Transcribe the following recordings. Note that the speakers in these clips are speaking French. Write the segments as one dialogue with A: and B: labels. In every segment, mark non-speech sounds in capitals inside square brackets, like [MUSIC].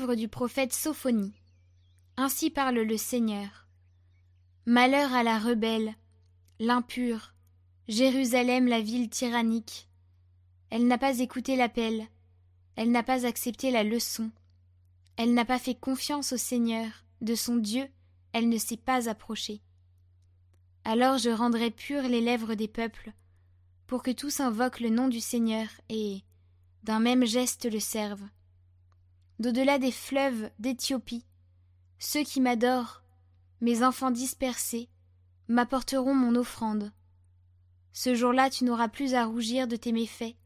A: Du prophète Sophonie. Ainsi parle le Seigneur. Malheur à la rebelle, l'impure, Jérusalem la ville tyrannique. Elle n'a pas écouté l'appel, elle n'a pas accepté la leçon, elle n'a pas fait confiance au Seigneur, de son Dieu, elle ne s'est pas approchée. Alors je rendrai pures les lèvres des peuples, pour que tous invoquent le nom du Seigneur et, d'un même geste, le servent. D'au-delà des fleuves d'Éthiopie, ceux qui m'adorent, mes enfants dispersés, m'apporteront mon offrande. Ce jour-là tu n'auras plus à rougir de tes méfaits,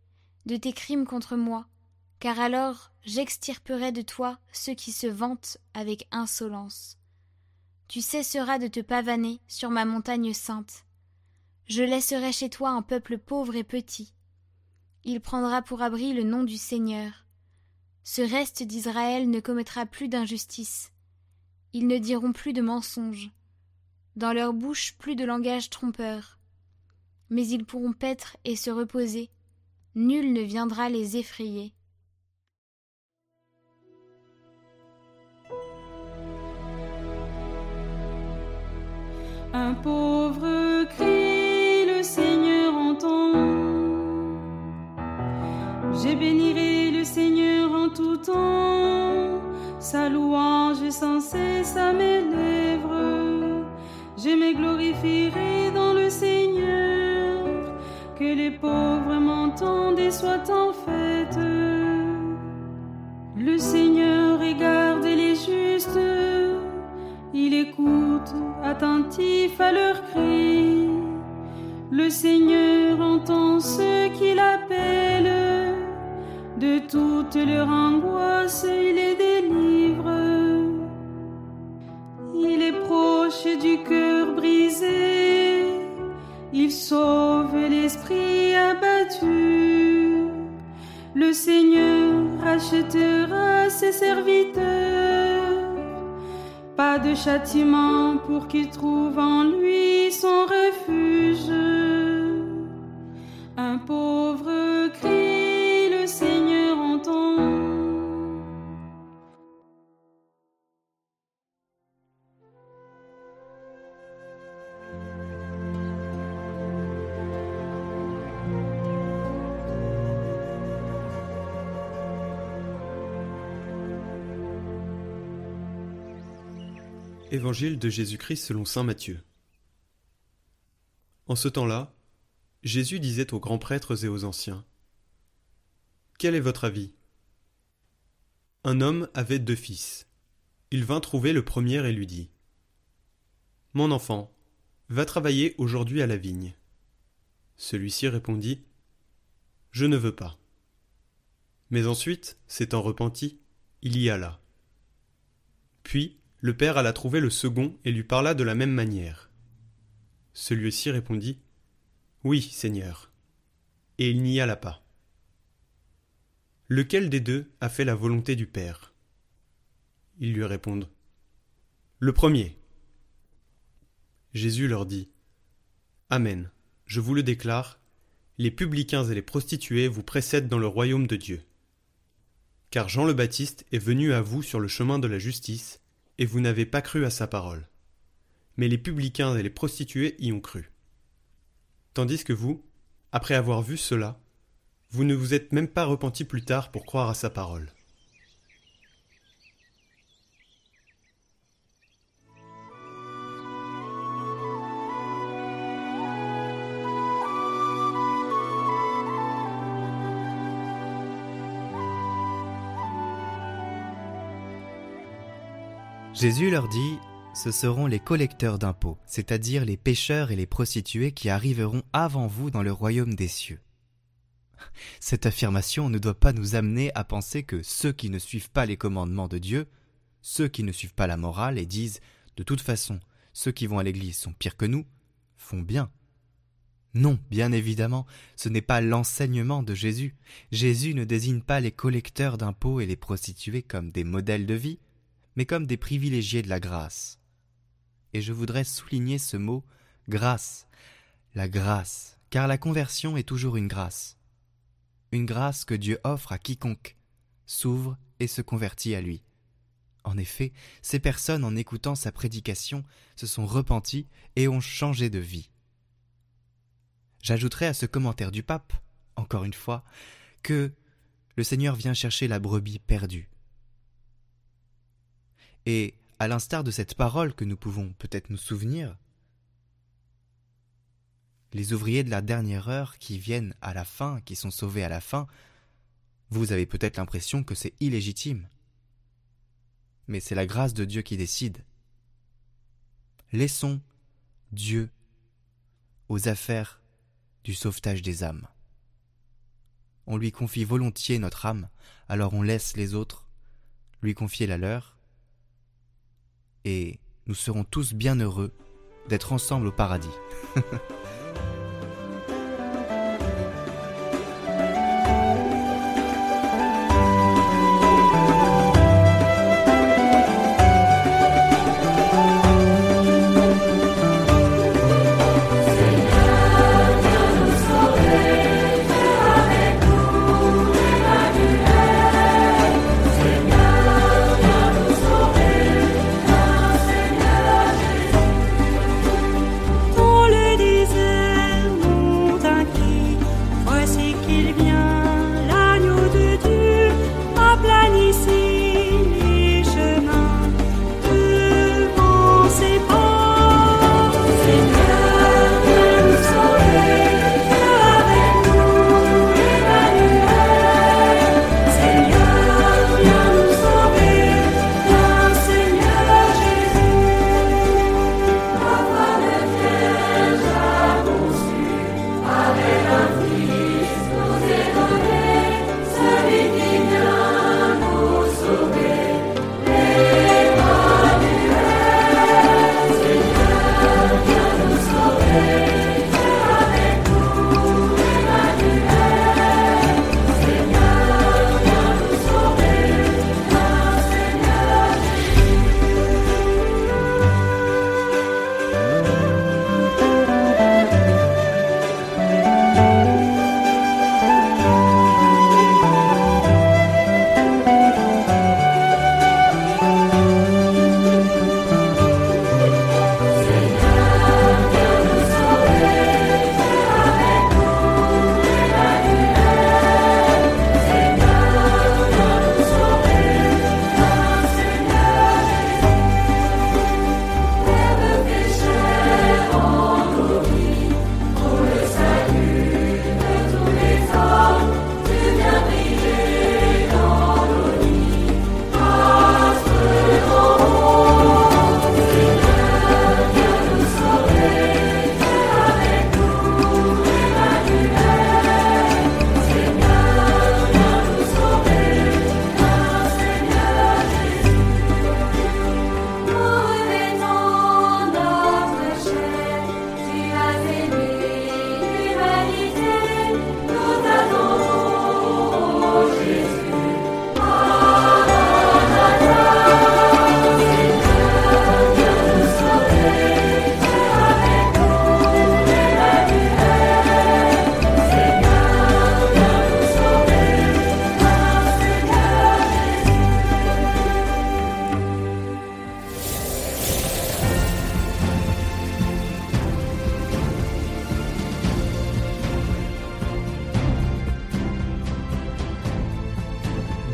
A: de tes crimes contre moi, car alors j'extirperai de toi ceux qui se vantent avec insolence. Tu cesseras de te pavaner sur ma montagne sainte. Je laisserai chez toi un peuple pauvre et petit. Il prendra pour abri le nom du Seigneur. Ce reste d'Israël ne commettra plus d'injustice. Ils ne diront plus de mensonges. Dans leur bouche plus de langage trompeur. Mais ils pourront paître et se reposer. Nul ne viendra les effrayer.
B: Un pauvre cri, le Seigneur entend. Seigneur en tout temps. Sa louange est sans cesse à mes lèvres. Je me glorifierai dans le Seigneur. Que les pauvres m'entendent et soient en fête. Le Seigneur regarde les justes. Il écoute attentif à leurs cris. Le Seigneur entend ceux. De toute leur angoisse, il les délivre. Il est proche du cœur brisé. Il sauve l'esprit abattu. Le Seigneur rachètera ses serviteurs. Pas de châtiment pour qu'il trouve en lui son refuge. Un pauvre
C: De Jésus-Christ selon saint Matthieu. En ce temps-là, Jésus disait aux grands prêtres et aux anciens Quel est votre avis? Un homme avait deux fils. Il vint trouver le premier et lui dit Mon enfant, va travailler aujourd'hui à la vigne. Celui-ci répondit Je ne veux pas. Mais ensuite, s'étant repenti, il y alla. Puis, le père alla trouver le second et lui parla de la même manière. Celui-ci répondit Oui, Seigneur. Et il n'y alla pas. Lequel des deux a fait la volonté du Père? Ils lui répondent Le premier. Jésus leur dit Amen, je vous le déclare, les publicains et les prostituées vous précèdent dans le royaume de Dieu. Car Jean le Baptiste est venu à vous sur le chemin de la justice, et vous n'avez pas cru à sa parole. Mais les publicains et les prostituées y ont cru. Tandis que vous, après avoir vu cela, vous ne vous êtes même pas repenti plus tard pour croire à sa parole.
D: Jésus leur dit Ce seront les collecteurs d'impôts, c'est-à-dire les pécheurs et les prostituées qui arriveront avant vous dans le royaume des cieux. [LAUGHS] Cette affirmation ne doit pas nous amener à penser que ceux qui ne suivent pas les commandements de Dieu, ceux qui ne suivent pas la morale et disent De toute façon, ceux qui vont à l'église sont pires que nous, font bien. Non, bien évidemment, ce n'est pas l'enseignement de Jésus. Jésus ne désigne pas les collecteurs d'impôts et les prostituées comme des modèles de vie, mais comme des privilégiés de la grâce. Et je voudrais souligner ce mot grâce, la grâce, car la conversion est toujours une grâce. Une grâce que Dieu offre à quiconque s'ouvre et se convertit à lui. En effet, ces personnes, en écoutant sa prédication, se sont repenties et ont changé de vie. J'ajouterai à ce commentaire du pape, encore une fois, que le Seigneur vient chercher la brebis perdue. Et, à l'instar de cette parole que nous pouvons peut-être nous souvenir, les ouvriers de la dernière heure qui viennent à la fin, qui sont sauvés à la fin, vous avez peut-être l'impression que c'est illégitime. Mais c'est la grâce de Dieu qui décide. Laissons Dieu aux affaires du sauvetage des âmes. On lui confie volontiers notre âme, alors on laisse les autres lui confier la leur, et nous serons tous bien heureux d'être ensemble au paradis. [LAUGHS]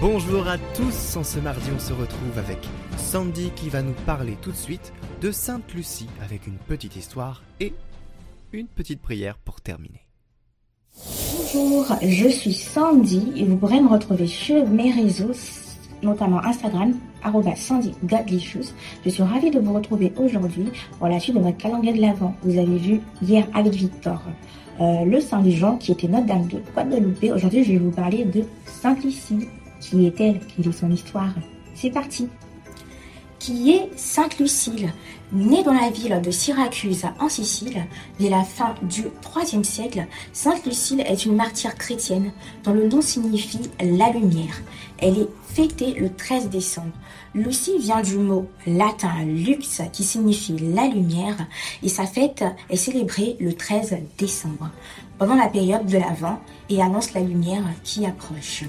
D: Bonjour à tous, en ce mardi on se retrouve avec Sandy qui va nous parler tout de suite de Sainte Lucie avec une petite histoire et une petite prière pour terminer.
E: Bonjour, je suis Sandy et vous pourrez me retrouver sur mes réseaux, notamment Instagram, Sandy Je suis ravie de vous retrouver aujourd'hui pour la suite de notre calendrier de l'Avent. Vous avez vu hier avec Victor euh, le Saint Jean qui était Notre-Dame de Guadeloupe. Aujourd'hui, je vais vous parler de Sainte Lucie. Qui est-elle Quelle est son histoire C'est parti Qui est Sainte Lucile Née dans la ville de Syracuse en Sicile, dès la fin du IIIe siècle, Sainte Lucile est une martyre chrétienne dont le nom signifie la lumière. Elle est fêtée le 13 décembre. Lucie vient du mot latin lux qui signifie la lumière et sa fête est célébrée le 13 décembre pendant la période de l'Avent et annonce la lumière qui approche.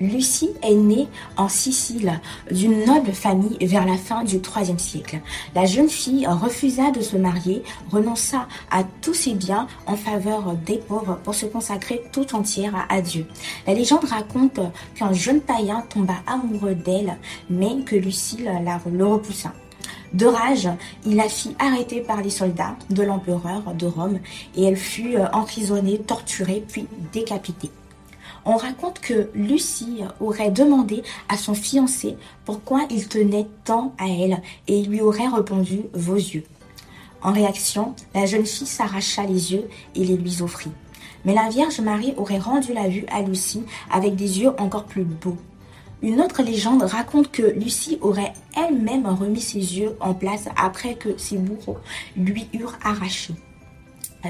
E: Lucie est née en Sicile d'une noble famille vers la fin du IIIe siècle. La jeune fille refusa de se marier, renonça à tous ses biens en faveur des pauvres pour se consacrer tout entière à Dieu. La légende raconte qu'un jeune païen tomba amoureux d'elle, mais que Lucie la, le repoussa. De rage, il la fit arrêter par les soldats de l'empereur de Rome et elle fut emprisonnée, torturée puis décapitée on raconte que Lucie aurait demandé à son fiancé pourquoi il tenait tant à elle et lui aurait répondu vos yeux. En réaction, la jeune fille s'arracha les yeux et les lui offrit. Mais la Vierge Marie aurait rendu la vue à Lucie avec des yeux encore plus beaux. Une autre légende raconte que Lucie aurait elle-même remis ses yeux en place après que ses bourreaux lui eurent arraché.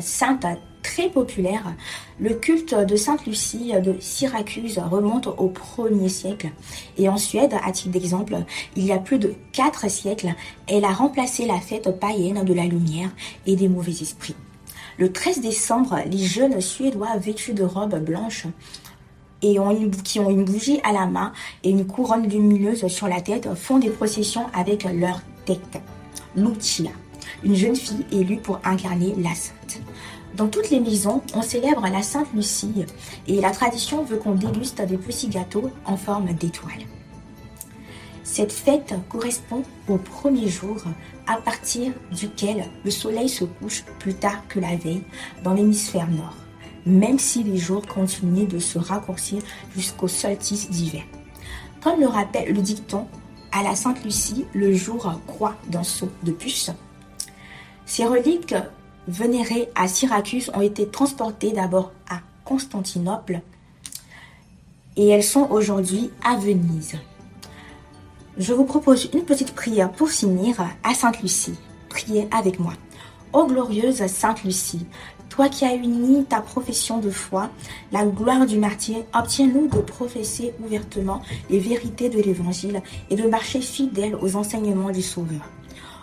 E: Sainte très populaire, le culte de Sainte Lucie de Syracuse remonte au 1er siècle. Et en Suède, à titre d'exemple, il y a plus de 4 siècles, elle a remplacé la fête païenne de la lumière et des mauvais esprits. Le 13 décembre, les jeunes Suédois vêtus de robes blanches et qui ont une bougie à la main et une couronne lumineuse sur la tête font des processions avec leur tête. Lucia, une jeune fille élue pour incarner la sainte. Dans toutes les maisons, on célèbre la Sainte Lucie et la tradition veut qu'on déguste des petits gâteaux en forme d'étoiles. Cette fête correspond au premier jour à partir duquel le soleil se couche plus tard que la veille dans l'hémisphère nord, même si les jours continuent de se raccourcir jusqu'au solstice d'hiver. Comme le rappelle le dicton, à la Sainte Lucie, le jour croît d'un saut de puce. Ces reliques vénérées à Syracuse ont été transportées d'abord à Constantinople et elles sont aujourd'hui à Venise. Je vous propose une petite prière pour finir à Sainte Lucie. Priez avec moi. Ô glorieuse Sainte Lucie, toi qui as uni ta profession de foi, la gloire du martyr, obtiens-nous de professer ouvertement les vérités de l'Évangile et de marcher fidèle aux enseignements du Sauveur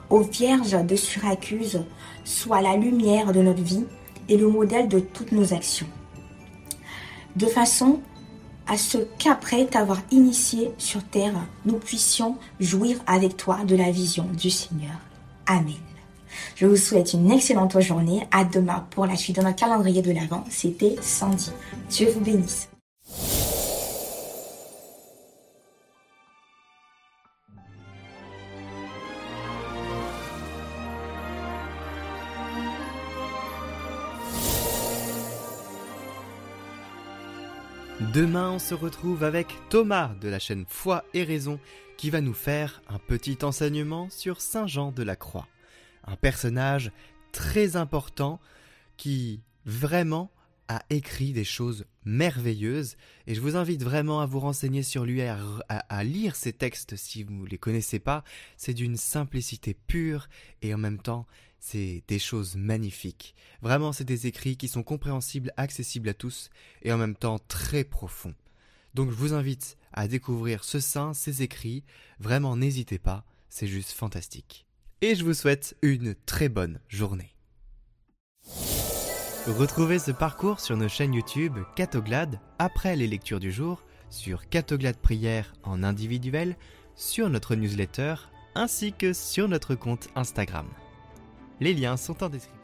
E: aux vierges de Syracuse soit la lumière de notre vie et le modèle de toutes nos actions. De façon à ce qu'après t'avoir initié sur terre, nous puissions jouir avec toi de la vision du Seigneur. Amen. Je vous souhaite une excellente journée. À demain pour la suite de notre calendrier de l'Avent. C'était Sandy. Dieu vous bénisse.
D: Demain, on se retrouve avec Thomas de la chaîne Foi et Raison qui va nous faire un petit enseignement sur Saint Jean de la Croix. Un personnage très important qui vraiment a écrit des choses merveilleuses et je vous invite vraiment à vous renseigner sur lui, à, lire ses textes si vous ne les connaissez pas. C'est d'une simplicité pure et en même temps c'est des choses magnifiques. Vraiment, c'est des écrits qui sont compréhensibles, accessibles à tous et en même temps très profonds. Donc je vous invite à découvrir ce saint, ses écrits. Vraiment, n'hésitez pas, c'est juste fantastique. Et je vous souhaite une très bonne journée. Retrouvez ce parcours sur nos chaînes YouTube Catoglade après les lectures du jour, sur Catoglade Prière en individuel, sur notre newsletter ainsi que sur notre compte Instagram. Les liens sont en description.